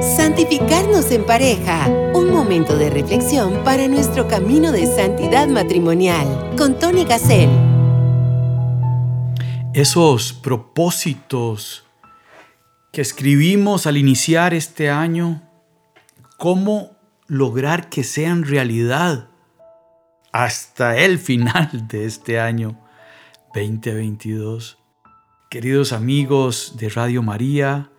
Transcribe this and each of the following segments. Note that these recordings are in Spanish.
Santificarnos en pareja, un momento de reflexión para nuestro camino de santidad matrimonial, con Tony Gassel. Esos propósitos que escribimos al iniciar este año, ¿cómo lograr que sean realidad hasta el final de este año 2022? Queridos amigos de Radio María,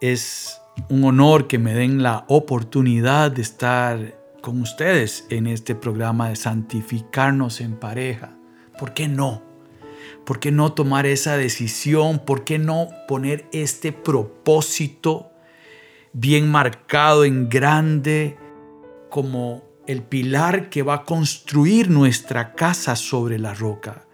es un honor que me den la oportunidad de estar con ustedes en este programa de santificarnos en pareja. ¿Por qué no? ¿Por qué no tomar esa decisión? ¿Por qué no poner este propósito bien marcado en grande como el pilar que va a construir nuestra casa sobre la roca?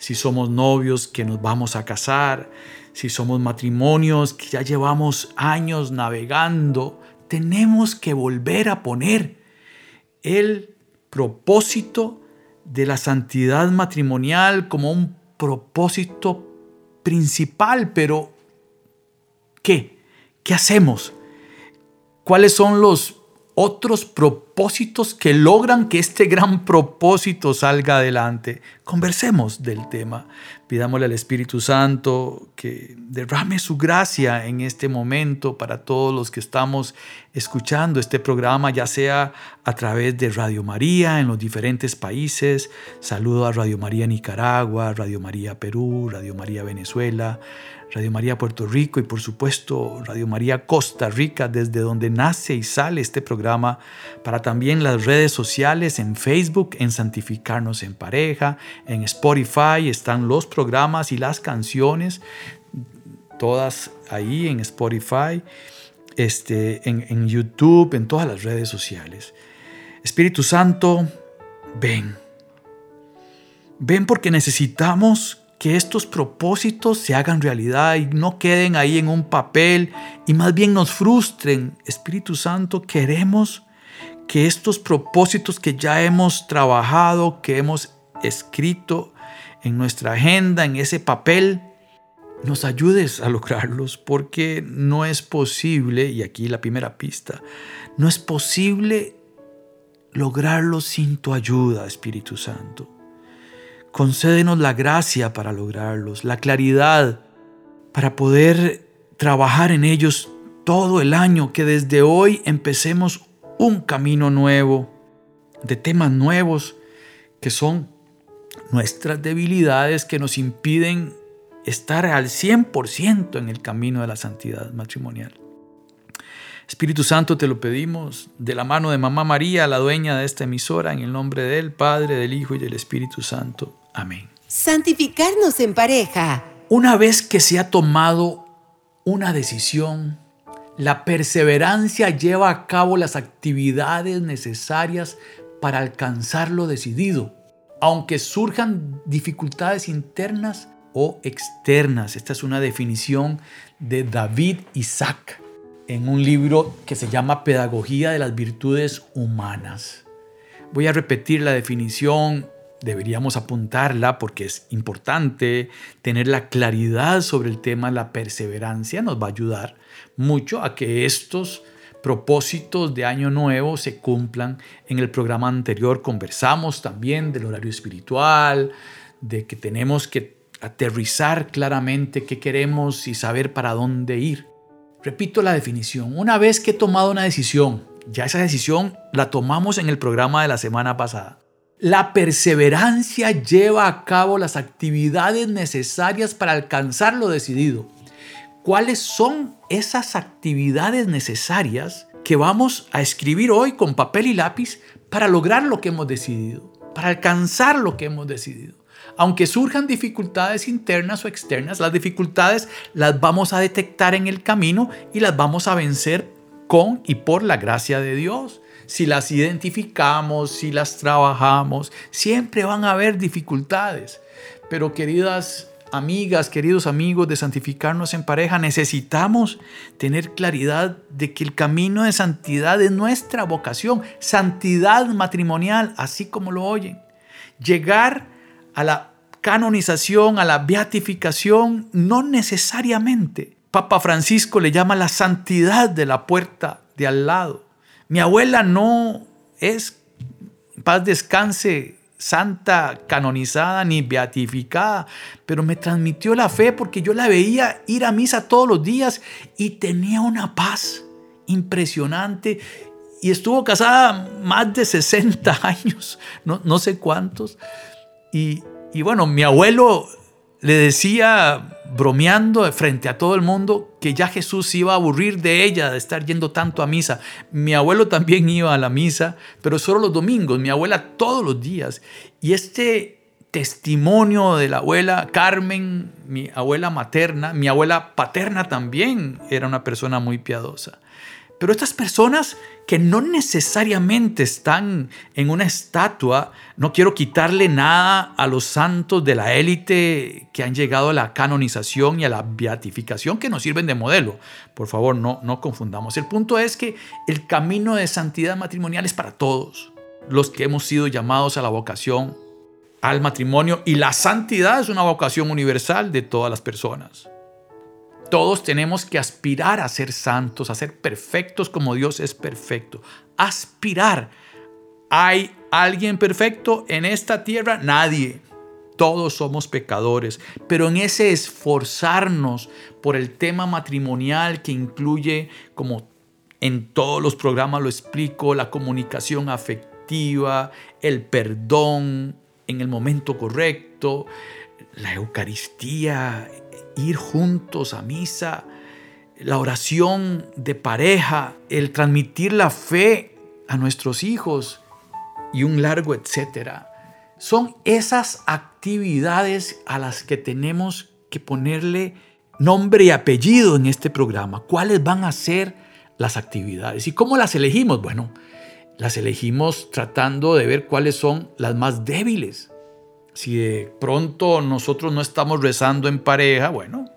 Si somos novios que nos vamos a casar, si somos matrimonios que ya llevamos años navegando, tenemos que volver a poner el propósito de la santidad matrimonial como un propósito principal, pero ¿qué? ¿Qué hacemos? ¿Cuáles son los otros propósitos que logran que este gran propósito salga adelante. Conversemos del tema. Pidámosle al Espíritu Santo que derrame su gracia en este momento para todos los que estamos escuchando este programa, ya sea a través de Radio María en los diferentes países. Saludo a Radio María Nicaragua, Radio María Perú, Radio María Venezuela, Radio María Puerto Rico y por supuesto Radio María Costa Rica, desde donde nace y sale este programa, para también las redes sociales en Facebook, en Santificarnos en Pareja, en Spotify están los programas y las canciones, todas ahí en Spotify, este, en, en YouTube, en todas las redes sociales. Espíritu Santo, ven. Ven porque necesitamos que estos propósitos se hagan realidad y no queden ahí en un papel y más bien nos frustren. Espíritu Santo, queremos que estos propósitos que ya hemos trabajado, que hemos escrito en nuestra agenda, en ese papel, nos ayudes a lograrlos, porque no es posible, y aquí la primera pista, no es posible lograrlos sin tu ayuda, Espíritu Santo. Concédenos la gracia para lograrlos, la claridad para poder trabajar en ellos todo el año, que desde hoy empecemos un camino nuevo, de temas nuevos, que son nuestras debilidades que nos impiden estar al 100% en el camino de la santidad matrimonial. Espíritu Santo, te lo pedimos de la mano de Mamá María, la dueña de esta emisora, en el nombre del Padre, del Hijo y del Espíritu Santo. Amén. Santificarnos en pareja. Una vez que se ha tomado una decisión, la perseverancia lleva a cabo las actividades necesarias para alcanzar lo decidido, aunque surjan dificultades internas o externas. Esta es una definición de David Isaac en un libro que se llama Pedagogía de las Virtudes Humanas. Voy a repetir la definición deberíamos apuntarla porque es importante tener la claridad sobre el tema. La perseverancia nos va a ayudar mucho a que estos propósitos de año nuevo se cumplan. En el programa anterior conversamos también del horario espiritual, de que tenemos que aterrizar claramente qué queremos y saber para dónde ir. Repito la definición. Una vez que he tomado una decisión, ya esa decisión la tomamos en el programa de la semana pasada. La perseverancia lleva a cabo las actividades necesarias para alcanzar lo decidido. ¿Cuáles son esas actividades necesarias que vamos a escribir hoy con papel y lápiz para lograr lo que hemos decidido, para alcanzar lo que hemos decidido? Aunque surjan dificultades internas o externas, las dificultades las vamos a detectar en el camino y las vamos a vencer con y por la gracia de Dios si las identificamos, si las trabajamos, siempre van a haber dificultades. Pero queridas amigas, queridos amigos de santificarnos en pareja, necesitamos tener claridad de que el camino de santidad es nuestra vocación, santidad matrimonial, así como lo oyen. Llegar a la canonización, a la beatificación, no necesariamente Papa Francisco le llama la santidad de la puerta de al lado. Mi abuela no es, paz descanse, santa, canonizada ni beatificada, pero me transmitió la fe porque yo la veía ir a misa todos los días y tenía una paz impresionante y estuvo casada más de 60 años, no, no sé cuántos. Y, y bueno, mi abuelo le decía, bromeando frente a todo el mundo, que ya Jesús iba a aburrir de ella, de estar yendo tanto a misa. Mi abuelo también iba a la misa, pero solo los domingos, mi abuela todos los días. Y este testimonio de la abuela Carmen, mi abuela materna, mi abuela paterna también era una persona muy piadosa. Pero estas personas que no necesariamente están en una estatua, no quiero quitarle nada a los santos de la élite que han llegado a la canonización y a la beatificación que nos sirven de modelo. Por favor, no, no confundamos. El punto es que el camino de santidad matrimonial es para todos, los que hemos sido llamados a la vocación al matrimonio y la santidad es una vocación universal de todas las personas. Todos tenemos que aspirar a ser santos, a ser perfectos como Dios es perfecto. Aspirar. ¿Hay alguien perfecto en esta tierra? Nadie. Todos somos pecadores, pero en ese esforzarnos por el tema matrimonial que incluye, como en todos los programas lo explico, la comunicación afectiva, el perdón en el momento correcto, la Eucaristía, ir juntos a misa, la oración de pareja, el transmitir la fe a nuestros hijos y un largo etcétera. Son esas actividades a las que tenemos que ponerle nombre y apellido en este programa. ¿Cuáles van a ser las actividades? ¿Y cómo las elegimos? Bueno, las elegimos tratando de ver cuáles son las más débiles si de pronto nosotros no estamos rezando en pareja, bueno,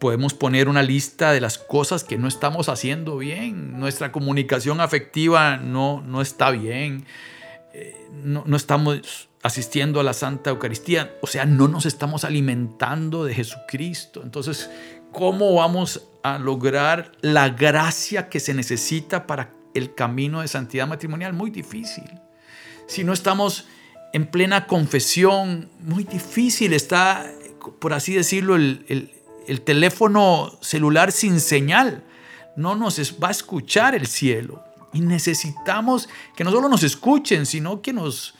podemos poner una lista de las cosas que no estamos haciendo bien. Nuestra comunicación afectiva no, no está bien. Eh, no, no estamos asistiendo a la Santa Eucaristía. O sea, no nos estamos alimentando de Jesucristo. Entonces, ¿cómo vamos a lograr la gracia que se necesita para el camino de santidad matrimonial? Muy difícil. Si no estamos en plena confesión, muy difícil está, por así decirlo, el, teléfono celular sin señal. No nos va a escuchar el cielo. Y necesitamos que no solo nos escuchen, sino que nos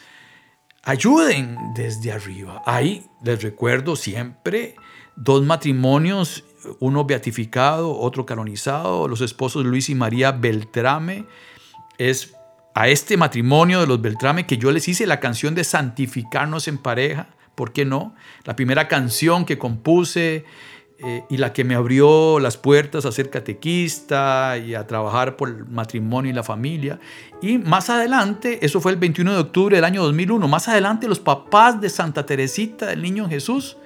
ayuden desde arriba. Ahí les recuerdo siempre dos matrimonios, uno beatificado, otro canonizado, los esposos Luis y María Beltrame. Es a este matrimonio de los Beltrame que yo les hice la canción de santificarnos en pareja, ¿por qué no? La primera canción que compuse eh, y la que me abrió las puertas a ser catequista y a trabajar por el matrimonio y la familia. Y más adelante, eso fue el 21 de octubre del año 2001, más adelante los papás de Santa Teresita del Niño Jesús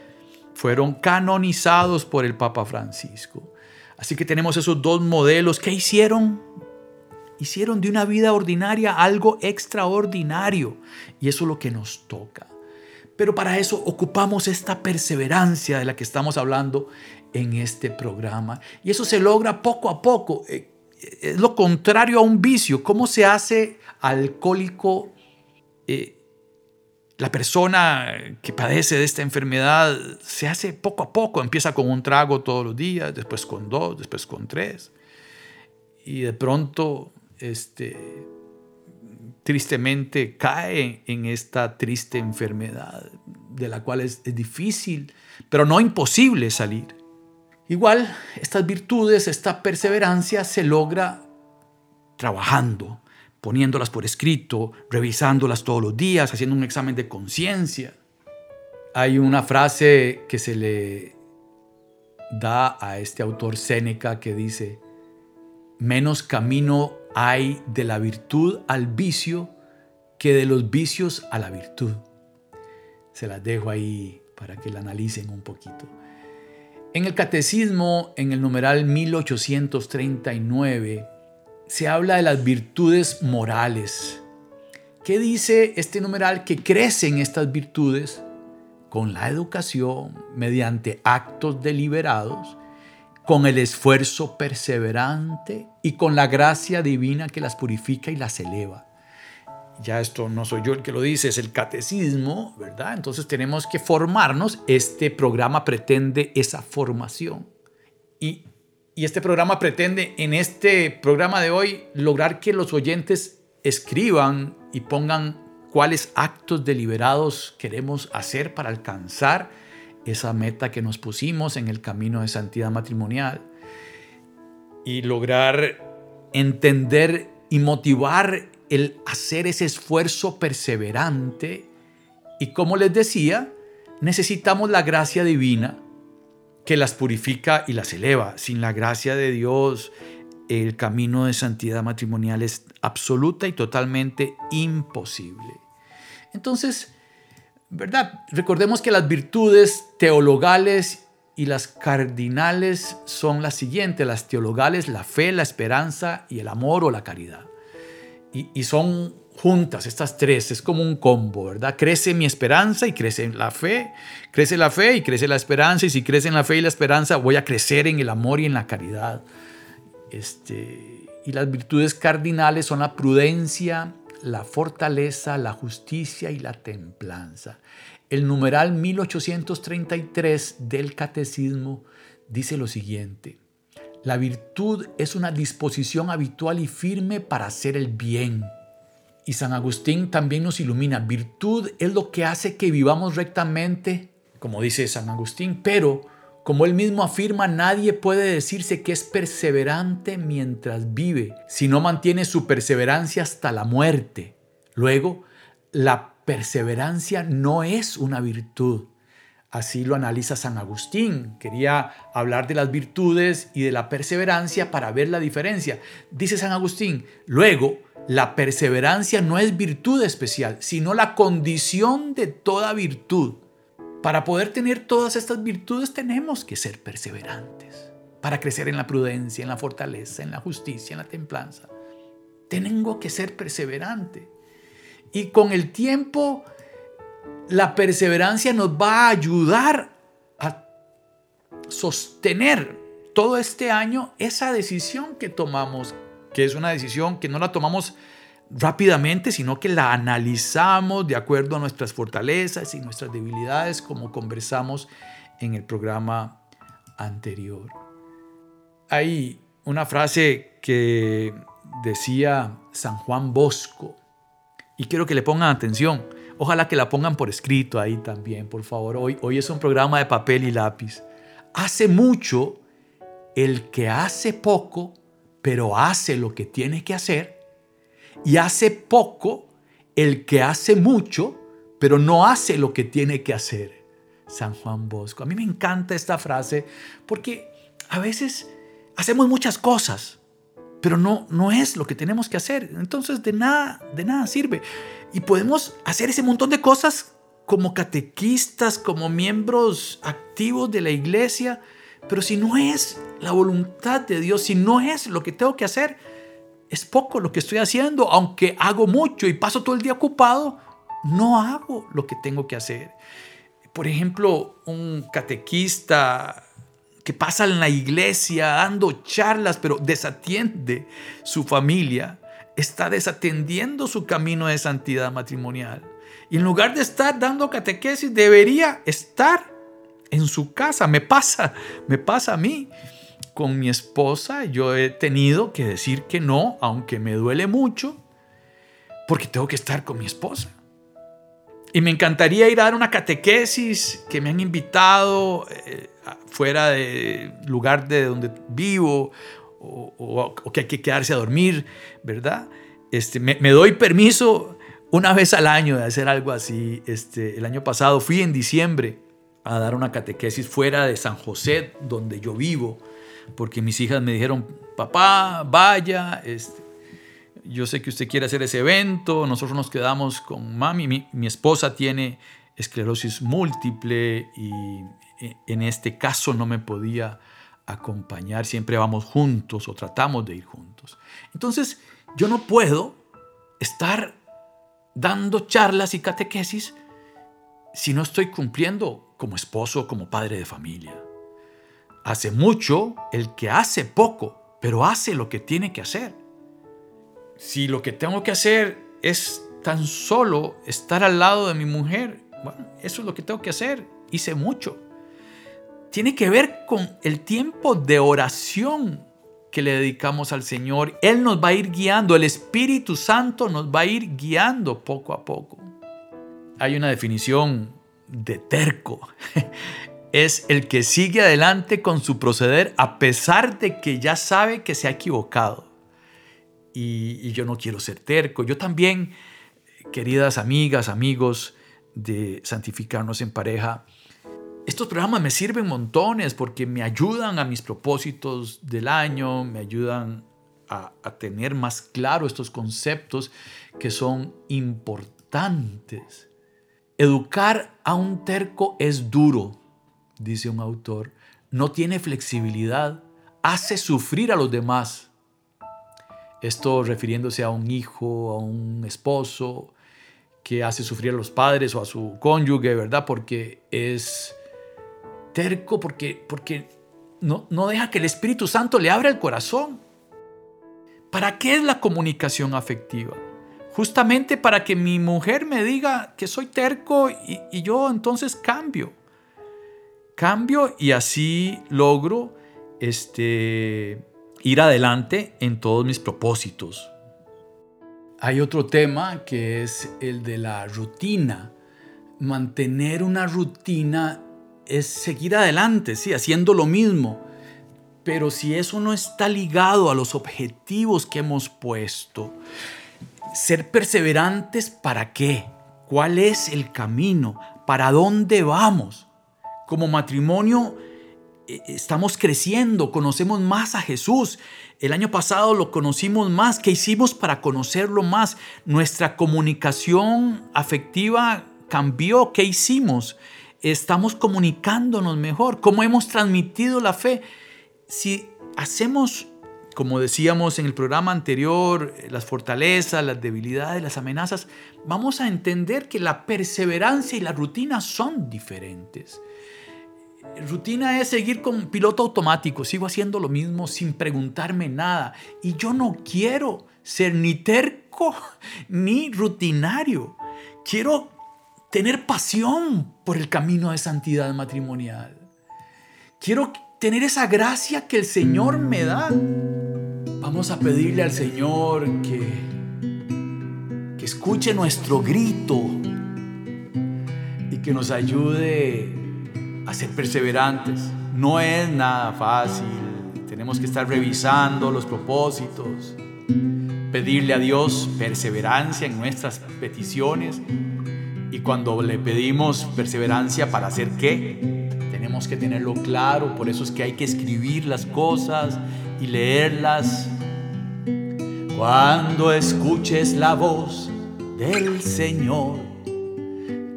fueron canonizados por el Papa Francisco. Así que tenemos esos dos modelos. ¿Qué hicieron? Hicieron de una vida ordinaria algo extraordinario. Y eso es lo que nos toca. Pero para eso ocupamos esta perseverancia de la que estamos hablando en este programa. Y eso se logra poco a poco. Eh, es lo contrario a un vicio. ¿Cómo se hace alcohólico eh, la persona que padece de esta enfermedad? Se hace poco a poco. Empieza con un trago todos los días, después con dos, después con tres. Y de pronto este, tristemente cae en esta triste enfermedad de la cual es, difícil, pero no imposible salir. Igual, estas virtudes, esta perseverancia se logra trabajando, poniéndolas por escrito, revisándolas todos los días, haciendo un examen de conciencia. Hay una frase que se le da a este autor Séneca que dice, menos camino hay de la virtud al vicio que de los vicios a la virtud. Se las dejo ahí para que la analicen un poquito. En el catecismo, en el numeral 1839, se habla de las virtudes morales. ¿Qué dice este numeral? Que crecen estas virtudes con la educación mediante actos deliberados con el esfuerzo perseverante y con la gracia divina que las purifica y las eleva. Ya esto no soy yo el que lo dice, es el catecismo, ¿verdad? Entonces tenemos que formarnos. Este programa pretende esa formación. Y, y este programa pretende, en este programa de hoy, lograr que los oyentes escriban y pongan cuáles actos deliberados queremos hacer para alcanzar esa meta que nos pusimos en el camino de santidad matrimonial y lograr entender y motivar el hacer ese esfuerzo perseverante y como les decía, necesitamos la gracia divina que las purifica y las eleva. Sin la gracia de Dios, el camino de santidad matrimonial es absoluta y totalmente imposible. Entonces, ¿verdad? Recordemos que las virtudes teologales y las cardinales son las siguientes. Las teologales, la fe, la esperanza y el amor o la caridad. Y, son juntas estas tres, es como un combo, ¿verdad? Crece mi esperanza y crece la fe, crece la fe y crece la esperanza, y si crece en la fe y la esperanza, voy a crecer en el amor y en la caridad. Este, y las virtudes cardinales son la prudencia, la fortaleza, la justicia y la templanza. El numeral 1833 del Catecismo dice lo siguiente. La virtud es una disposición habitual y firme para hacer el bien. Y San Agustín también nos ilumina. Virtud es lo que hace que vivamos rectamente, como dice San Agustín, pero como él mismo afirma, nadie puede decirse que es perseverante mientras vive, si no mantiene su perseverancia hasta la muerte. Luego, la perseverancia no es una virtud. Así lo analiza San Agustín. Quería hablar de las virtudes y de la perseverancia para ver la diferencia. Dice San Agustín, luego, la perseverancia no es virtud especial, sino la condición de toda virtud. Para poder tener todas estas virtudes tenemos que ser perseverantes, para crecer en la prudencia, en la fortaleza, en la justicia, en la templanza. Tengo que ser perseverante. Y con el tiempo, la perseverancia nos va a ayudar a sostener todo este año esa decisión que tomamos, que es una decisión que no la tomamos rápidamente, sino que la analizamos de acuerdo a nuestras fortalezas y nuestras debilidades, como conversamos en el programa anterior. Hay una frase que decía San Juan Bosco, y quiero que le pongan atención. Ojalá que la pongan por escrito ahí también, por favor. Hoy, hoy es un programa de papel y lápiz. Hace mucho el que hace poco, pero hace lo que tiene que hacer, y hace poco el que hace mucho, pero no hace lo que tiene que hacer. San Juan Bosco. A mí me encanta esta frase porque a veces hacemos muchas cosas, pero no, no es lo que tenemos que hacer. Entonces de nada, de nada sirve. Y podemos hacer ese montón de cosas como catequistas, como miembros activos de la iglesia, pero si no es la voluntad de Dios, si no es lo que tengo que hacer, es poco lo que estoy haciendo, aunque hago mucho y paso todo el día ocupado, no hago lo que tengo que hacer. Por ejemplo, un catequista que pasa en la iglesia dando charlas, pero desatiende su familia, está desatendiendo su camino de santidad matrimonial. Y en lugar de estar dando catequesis, debería estar en su casa. Me pasa, me pasa a mí con mi esposa yo he tenido que decir que no, aunque me duele mucho, porque tengo que estar con mi esposa. Y me encantaría ir a dar una catequesis que me han invitado eh, fuera del lugar de donde vivo o, que hay que quedarse a dormir, ¿verdad? Este, me, me, doy permiso una vez al año de hacer algo así. Este, el año pasado fui en diciembre a dar una catequesis fuera de San José, donde yo vivo porque mis hijas me dijeron, papá, vaya, este, yo sé que usted quiere hacer ese evento, nosotros nos quedamos con mami, mi, esposa tiene esclerosis múltiple y e, en este caso no me podía acompañar, siempre vamos juntos o tratamos de ir juntos. Entonces, yo no puedo estar dando charlas y catequesis si no estoy cumpliendo como esposo, como padre de familia. Hace mucho el que hace poco, pero hace lo que tiene que hacer. Si lo que tengo que hacer es tan solo estar al lado de mi mujer, bueno, eso es lo que tengo que hacer. Hice mucho. Tiene que ver con el tiempo de oración que le dedicamos al Señor. Él nos va a ir guiando, el Espíritu Santo nos va a ir guiando poco a poco. Hay una definición de terco. Es el que sigue adelante con su proceder a pesar de que ya sabe que se ha equivocado. Y, yo no quiero ser terco. Yo también, queridas amigas, amigos de Santificarnos en Pareja, estos programas me sirven montones porque me ayudan a mis propósitos del año, me ayudan a, tener más claro estos conceptos que son importantes. Educar a un terco es duro, dice un autor, no tiene flexibilidad, hace sufrir a los demás. Esto refiriéndose a un hijo, a un esposo que hace sufrir a los padres o a su cónyuge, ¿verdad? Porque es terco porque, porque no, no deja que el Espíritu Santo le abra el corazón. ¿Para qué es la comunicación afectiva? Justamente para que mi mujer me diga que soy terco y, y yo entonces cambio. Cambio y así logro este, ir adelante en todos mis propósitos. Hay otro tema que es el de la rutina. Mantener una rutina es seguir adelante, sí, haciendo lo mismo. Pero si eso no está ligado a los objetivos que hemos puesto, ser perseverantes para qué? ¿Cuál es el camino? ¿Para dónde vamos? Como matrimonio eh, estamos creciendo, conocemos más a Jesús. El año pasado lo conocimos más. ¿Qué hicimos para conocerlo más? Nuestra comunicación afectiva cambió. ¿Qué hicimos? estamos comunicándonos mejor, cómo hemos transmitido la fe. Si hacemos, como decíamos en el programa anterior, las fortalezas, las debilidades, las amenazas, vamos a entender que la perseverancia y la rutina son diferentes. Rutina es seguir con piloto automático, sigo haciendo lo mismo sin preguntarme nada. Y yo no quiero ser ni terco ni rutinario. Quiero tener pasión por el camino de santidad matrimonial. Quiero tener esa gracia que el Señor me da. Vamos a pedirle al Señor que, que escuche nuestro grito y que nos ayude a ser perseverantes. No es nada fácil. Tenemos que estar revisando los propósitos, pedirle a Dios perseverancia en nuestras peticiones y cuando le pedimos perseverancia para hacer qué, tenemos que tenerlo claro. Por eso es que hay que escribir las cosas y leerlas. Cuando escuches la voz del Señor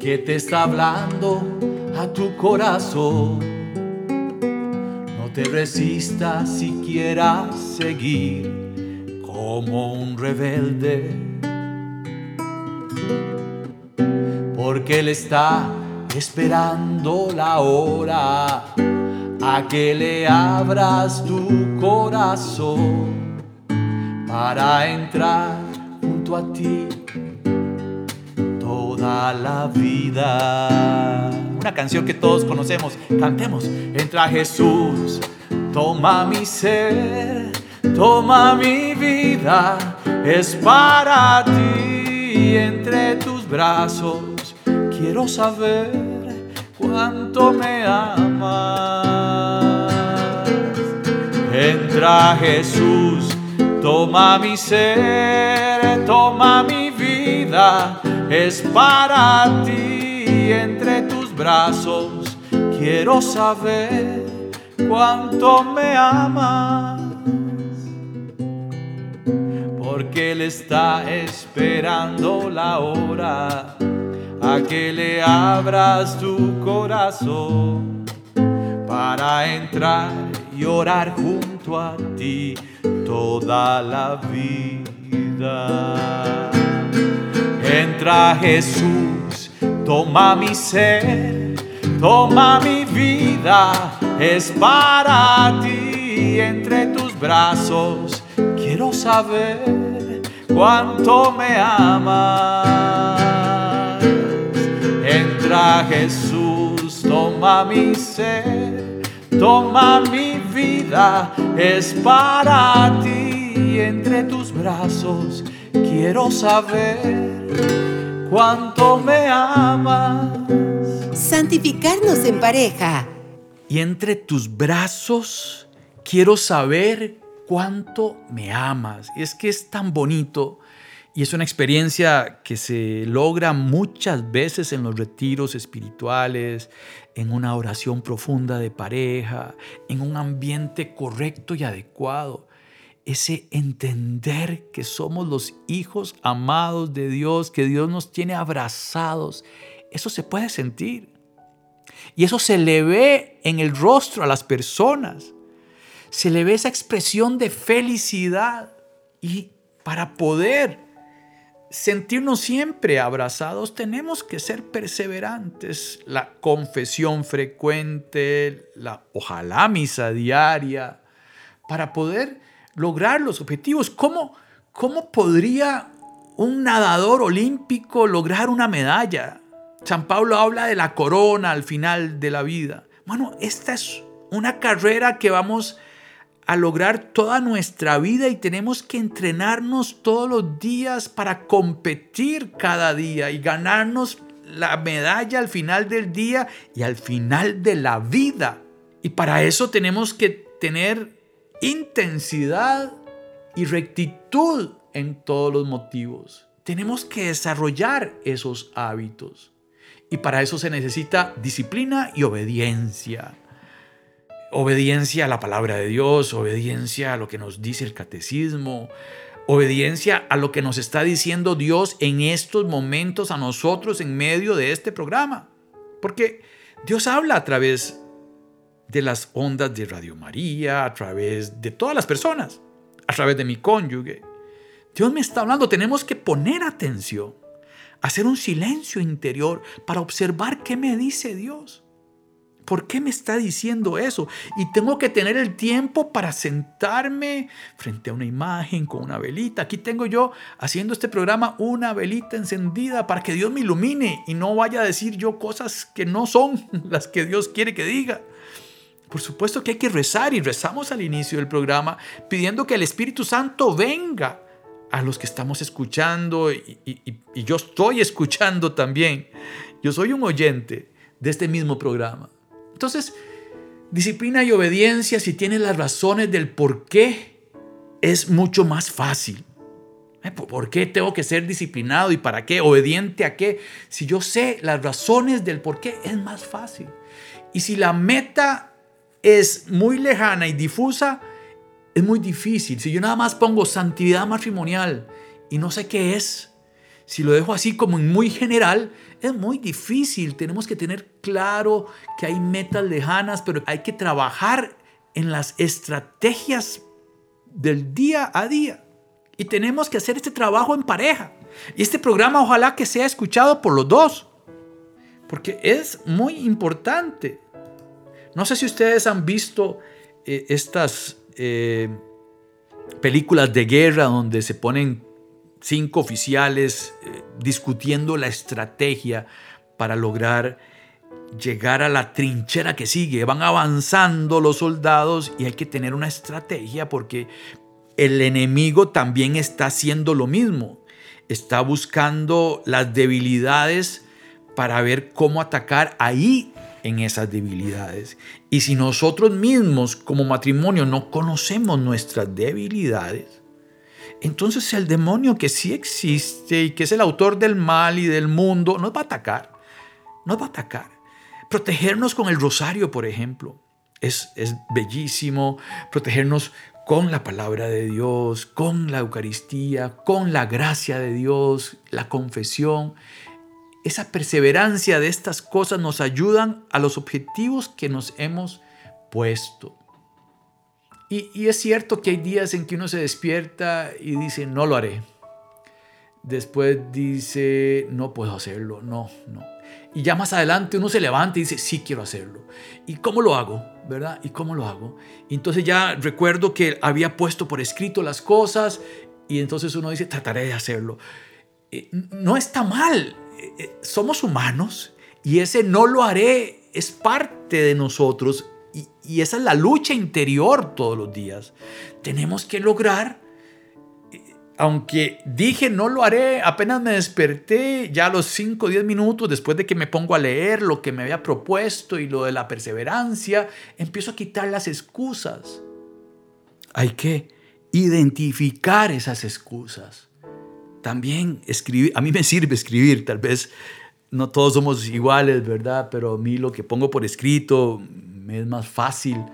que te está hablando a tu corazón, no te resistas si quieras seguir como un rebelde. Porque Él está esperando la hora a que le abras tu corazón para entrar junto a ti la vida. Una canción que todos conocemos, cantemos. Entra Jesús, toma mi ser, toma mi vida, es para ti. Entre tus brazos. Quiero saber cuánto me amas. Entra Jesús, toma mi ser, toma mi vida, es para ti entre tus brazos. Quiero saber cuánto me amas. Porque Él está esperando la hora a que le abras tu corazón para entrar y orar junto a ti toda la vida. Entra Jesús, toma mi ser, toma mi vida, es para ti entre tus brazos. Quiero saber cuánto me amas. Entra Jesús, toma mi ser, toma mi vida, es para ti entre tus brazos. Quiero saber cuánto me amas. Santificarnos en pareja. Y entre tus brazos quiero saber cuánto me amas. Y es que es tan bonito y es una experiencia que se logra muchas veces en los retiros espirituales, en una oración profunda de pareja, en un ambiente correcto y adecuado. Ese entender que somos los hijos amados de Dios, que Dios nos tiene abrazados, eso se puede sentir. Y eso se le ve en el rostro a las personas. Se le ve esa expresión de felicidad. Y para poder sentirnos siempre abrazados, tenemos que ser perseverantes. La confesión frecuente, la ojalá misa diaria, para poder lograr los objetivos. ¿Cómo, cómo podría un nadador olímpico lograr una medalla? San Pablo habla de la corona al final de la vida. Bueno, esta es una carrera que vamos a lograr toda nuestra vida y tenemos que entrenarnos todos los días para competir cada día y ganarnos la medalla al final del día y al final de la vida. Y para eso tenemos que tener intensidad y rectitud en todos los motivos. Tenemos que desarrollar esos hábitos. Y para eso se necesita disciplina y obediencia. Obediencia a la palabra de Dios, obediencia a lo que nos dice el catecismo, obediencia a lo que nos está diciendo Dios en estos momentos a nosotros en medio de este programa. Porque Dios habla a través de las ondas de Radio María, a través de todas las personas, a través de mi cónyuge. Dios me está hablando, tenemos que poner atención hacer un silencio interior para observar qué me dice Dios. ¿Por qué me está diciendo eso? Y tengo que tener el tiempo para sentarme frente a una imagen con una velita. Aquí tengo yo haciendo este programa una velita encendida para que Dios me ilumine y no vaya a decir yo cosas que no son las que Dios quiere que diga. Por supuesto que hay que rezar y rezamos al inicio del programa pidiendo que el Espíritu Santo venga a los que estamos escuchando y, yo estoy escuchando también. Yo soy un oyente de este mismo programa. Entonces, disciplina y obediencia, si tienes las razones del por qué, es mucho más fácil. ¿Por qué tengo que ser disciplinado y para qué? ¿Obediente a qué? Si yo sé las razones del por qué, es más fácil. Y si la meta es muy lejana y difusa, es muy difícil. Si yo nada más pongo santidad matrimonial y no sé qué es, si lo dejo así como muy general, es muy difícil. Tenemos que tener claro que hay metas lejanas, pero hay que trabajar en las estrategias del día a día. Y tenemos que hacer este trabajo en pareja. Y este programa ojalá que sea escuchado por los dos. Porque es muy importante. No sé si ustedes han visto eh, estas eh, películas de guerra donde se ponen cinco oficiales eh, discutiendo la estrategia para lograr llegar a la trinchera que sigue. Van avanzando los soldados y hay que tener una estrategia porque el enemigo también está haciendo lo mismo. Está buscando las debilidades para ver cómo atacar ahí en esas debilidades. Y si nosotros mismos como matrimonio no conocemos nuestras debilidades, entonces el demonio que sí existe y que es el autor del mal y del mundo, nos va a atacar. Nos va a atacar. Protegernos con el rosario, por ejemplo, es, es bellísimo. Protegernos con la palabra de Dios, con la Eucaristía, con la gracia de Dios, la confesión esa perseverancia de estas cosas nos ayudan a los objetivos que nos hemos puesto. Y, es cierto que hay días en que uno se despierta y dice, no lo haré. Después dice, no puedo hacerlo, no, no. Y ya más adelante uno se levanta y dice, sí quiero hacerlo. ¿Y cómo lo hago? ¿Verdad? ¿Y cómo lo hago? Entonces ya recuerdo que había puesto por escrito las cosas y entonces uno dice, trataré de hacerlo. Eh, no está mal, somos humanos y ese no lo haré es parte de nosotros y, esa es la lucha interior todos los días. Tenemos que lograr aunque dije no lo haré, apenas me desperté, ya a los 5 o 10 minutos después de que me pongo a leer lo que me había propuesto y lo de la perseverancia, empiezo a quitar las excusas. Hay que identificar esas excusas. También escribir, a mí me sirve escribir, tal vez no todos somos iguales, ¿verdad? Pero a mí lo que pongo por escrito me es más fácil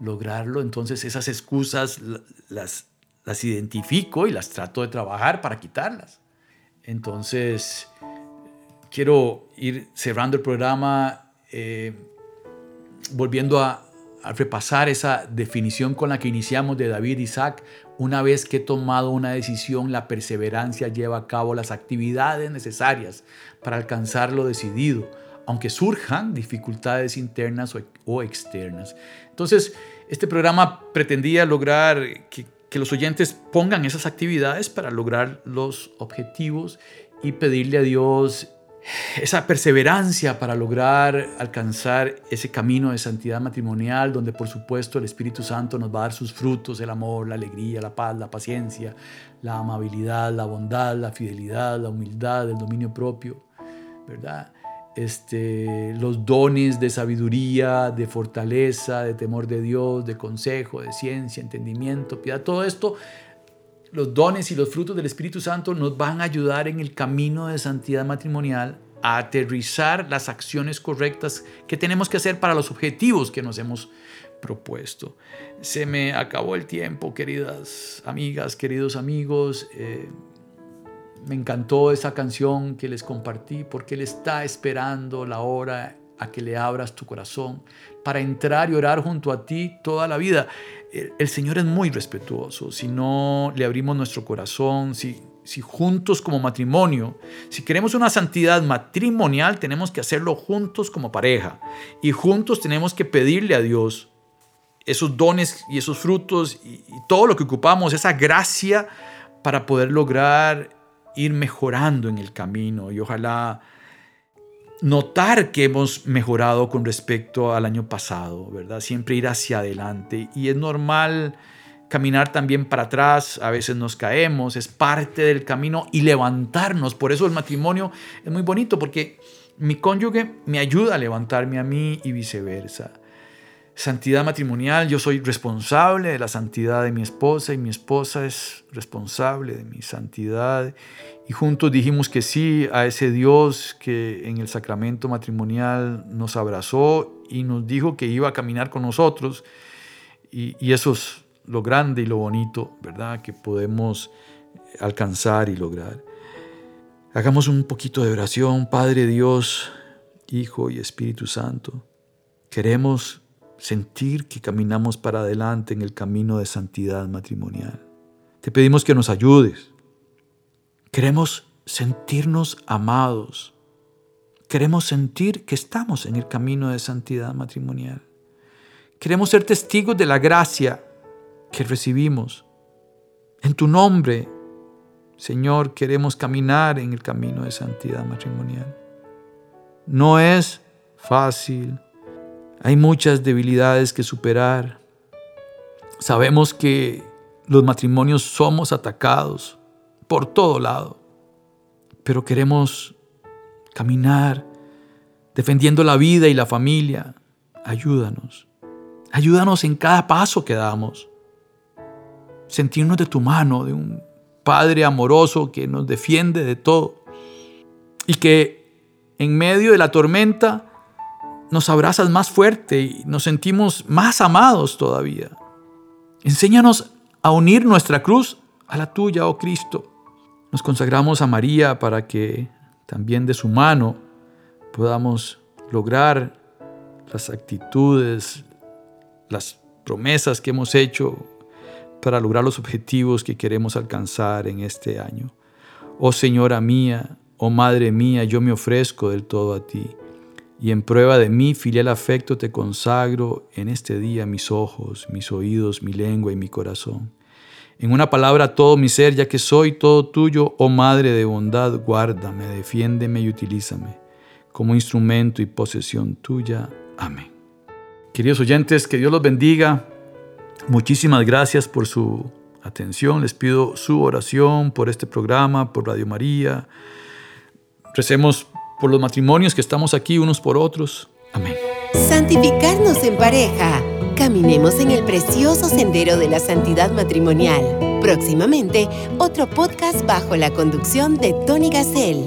lograrlo, entonces esas excusas las las identifico y las trato de trabajar para quitarlas. Entonces, quiero ir cerrando el programa eh, volviendo a, repasar esa definición con la que iniciamos de David Isaac. Una vez que he tomado una decisión, la perseverancia lleva a cabo las actividades necesarias para alcanzar lo decidido, aunque surjan dificultades internas o, externas. Entonces, este programa pretendía lograr que que los oyentes pongan esas actividades para lograr los objetivos y pedirle a Dios esa perseverancia para lograr alcanzar ese camino de santidad matrimonial, donde por supuesto el Espíritu Santo nos va a dar sus frutos, el amor, la alegría, la paz, la paciencia, la amabilidad, la bondad, la fidelidad, la humildad, el dominio propio, ¿verdad? este, los dones de sabiduría, de fortaleza, de temor de Dios, de consejo, de ciencia, entendimiento, piedad, todo esto, los dones y los frutos del Espíritu Santo nos van a ayudar en el camino de santidad matrimonial a aterrizar las acciones correctas que tenemos que hacer para los objetivos que nos hemos propuesto. Se me acabó el tiempo, queridas amigas, queridos amigos. Eh, me encantó esa canción que les compartí porque Él está esperando la hora a que le abras tu corazón para entrar y orar junto a ti toda la vida. El, Señor es muy respetuoso. Si no le abrimos nuestro corazón, si, si juntos como matrimonio, si queremos una santidad matrimonial, tenemos que hacerlo juntos como pareja. Y juntos tenemos que pedirle a Dios esos dones y esos frutos y, y todo lo que ocupamos, esa gracia para poder lograr ir mejorando en el camino y ojalá notar que hemos mejorado con respecto al año pasado, ¿verdad? Siempre ir hacia adelante y es normal caminar también para atrás, a veces nos caemos, es parte del camino y levantarnos. Por eso el matrimonio es muy bonito porque mi cónyuge me ayuda a levantarme a mí y viceversa santidad matrimonial, yo soy responsable de la santidad de mi esposa y mi esposa es responsable de mi santidad. Y juntos dijimos que sí a ese Dios que en el sacramento matrimonial nos abrazó y nos dijo que iba a caminar con nosotros. Y, eso es lo grande y lo bonito, ¿verdad? Que podemos alcanzar y lograr. Hagamos un poquito de oración, Padre Dios, Hijo y Espíritu Santo. Queremos sentir que caminamos para adelante en el camino de santidad matrimonial. Te pedimos que nos ayudes. Queremos sentirnos amados. Queremos sentir que estamos en el camino de santidad matrimonial. Queremos ser testigos de la gracia que recibimos. En tu nombre, Señor, queremos caminar en el camino de santidad matrimonial. No es fácil, hay muchas debilidades que superar. Sabemos que los matrimonios somos atacados por todo lado, pero queremos caminar defendiendo la vida y la familia. Ayúdanos. Ayúdanos en cada paso que damos. Sentirnos de tu mano, de un Padre amoroso que nos defiende de todo. Y que en medio de la tormenta nos abrazas más fuerte y nos sentimos más amados todavía. Enséñanos a unir nuestra cruz a la tuya, oh Cristo. Nos consagramos a María para que también de su mano podamos lograr las actitudes, las promesas que hemos hecho para lograr los objetivos que queremos alcanzar en este año. Oh Señora mía, oh Madre mía, yo me ofrezco del todo a ti. Y en prueba de mi filial afecto te consagro en este día mis ojos, mis oídos, mi lengua y mi corazón. En una palabra todo mi ser, ya que soy todo tuyo, oh Madre de bondad, guárdame, defiéndeme y utilízame como instrumento y posesión tuya. Amén. Queridos oyentes, que Dios los bendiga. Muchísimas gracias por su atención. Les pido su oración por este programa, por Radio María. Recemos por los matrimonios que estamos aquí unos por otros. Amén. Santificarnos en pareja. Caminemos en el precioso sendero de la santidad matrimonial. Próximamente, otro podcast bajo la conducción de Tony Gassel.